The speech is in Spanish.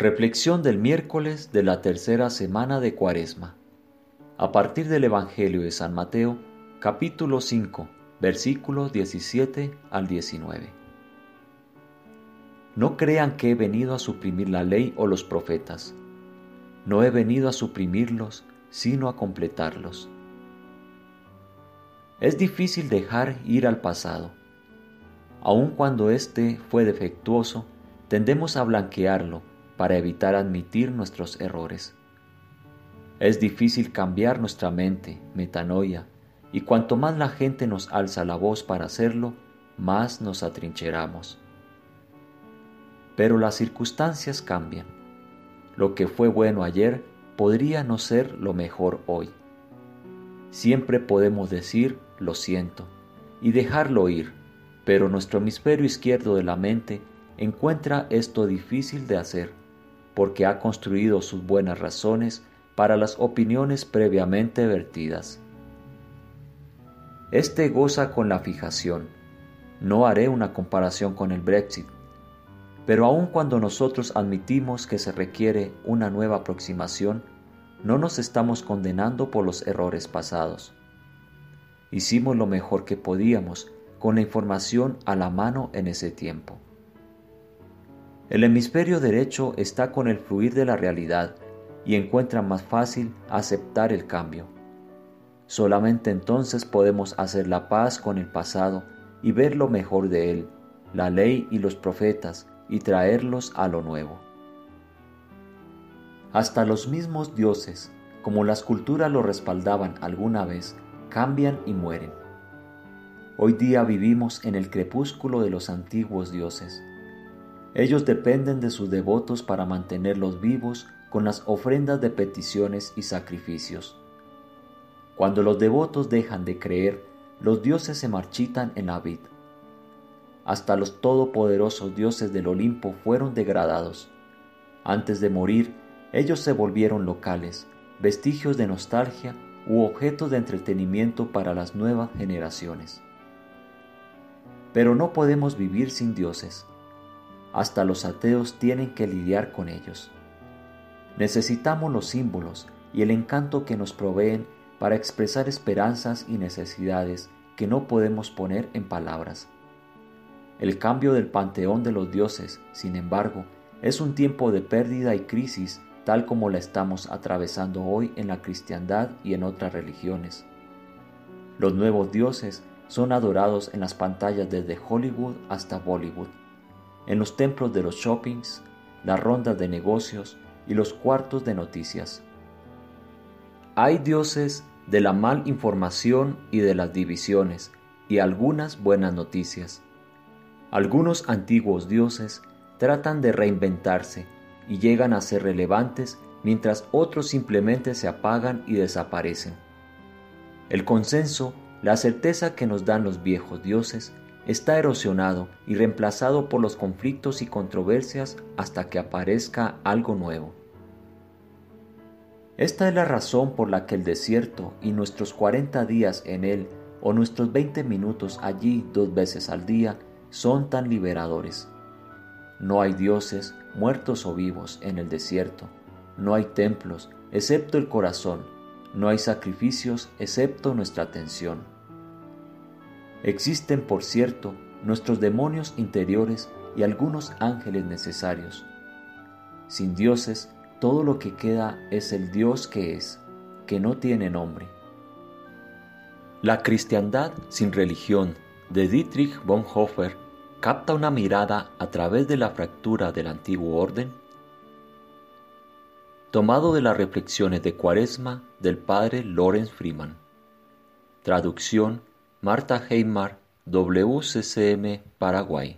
Reflexión del miércoles de la tercera semana de Cuaresma. A partir del Evangelio de San Mateo, capítulo 5, versículos 17 al 19. No crean que he venido a suprimir la ley o los profetas. No he venido a suprimirlos, sino a completarlos. Es difícil dejar ir al pasado. Aun cuando éste fue defectuoso, tendemos a blanquearlo para evitar admitir nuestros errores. Es difícil cambiar nuestra mente, metanoia, y cuanto más la gente nos alza la voz para hacerlo, más nos atrincheramos. Pero las circunstancias cambian. Lo que fue bueno ayer podría no ser lo mejor hoy. Siempre podemos decir lo siento y dejarlo ir, pero nuestro hemisferio izquierdo de la mente encuentra esto difícil de hacer porque ha construido sus buenas razones para las opiniones previamente vertidas. Este goza con la fijación. No haré una comparación con el Brexit, pero aun cuando nosotros admitimos que se requiere una nueva aproximación, no nos estamos condenando por los errores pasados. Hicimos lo mejor que podíamos con la información a la mano en ese tiempo. El hemisferio derecho está con el fluir de la realidad y encuentra más fácil aceptar el cambio. Solamente entonces podemos hacer la paz con el pasado y ver lo mejor de él, la ley y los profetas, y traerlos a lo nuevo. Hasta los mismos dioses, como las culturas lo respaldaban alguna vez, cambian y mueren. Hoy día vivimos en el crepúsculo de los antiguos dioses ellos dependen de sus devotos para mantenerlos vivos con las ofrendas de peticiones y sacrificios. Cuando los devotos dejan de creer, los dioses se marchitan en la vid. Hasta los todopoderosos dioses del Olimpo fueron degradados. Antes de morir, ellos se volvieron locales, vestigios de nostalgia u objetos de entretenimiento para las nuevas generaciones. Pero no podemos vivir sin dioses hasta los ateos tienen que lidiar con ellos. Necesitamos los símbolos y el encanto que nos proveen para expresar esperanzas y necesidades que no podemos poner en palabras. El cambio del panteón de los dioses, sin embargo, es un tiempo de pérdida y crisis tal como la estamos atravesando hoy en la cristiandad y en otras religiones. Los nuevos dioses son adorados en las pantallas desde Hollywood hasta Bollywood en los templos de los shoppings, las rondas de negocios y los cuartos de noticias. Hay dioses de la mal información y de las divisiones y algunas buenas noticias. Algunos antiguos dioses tratan de reinventarse y llegan a ser relevantes mientras otros simplemente se apagan y desaparecen. El consenso, la certeza que nos dan los viejos dioses, está erosionado y reemplazado por los conflictos y controversias hasta que aparezca algo nuevo. Esta es la razón por la que el desierto y nuestros 40 días en él o nuestros 20 minutos allí dos veces al día son tan liberadores. No hay dioses, muertos o vivos, en el desierto. No hay templos, excepto el corazón. No hay sacrificios, excepto nuestra atención. Existen, por cierto, nuestros demonios interiores y algunos ángeles necesarios. Sin dioses, todo lo que queda es el Dios que es, que no tiene nombre. La cristiandad sin religión de Dietrich Bonhoeffer capta una mirada a través de la fractura del antiguo orden. Tomado de las reflexiones de Cuaresma del padre Lorenz Freeman. Traducción Marta Heimar, WCCM, Paraguay.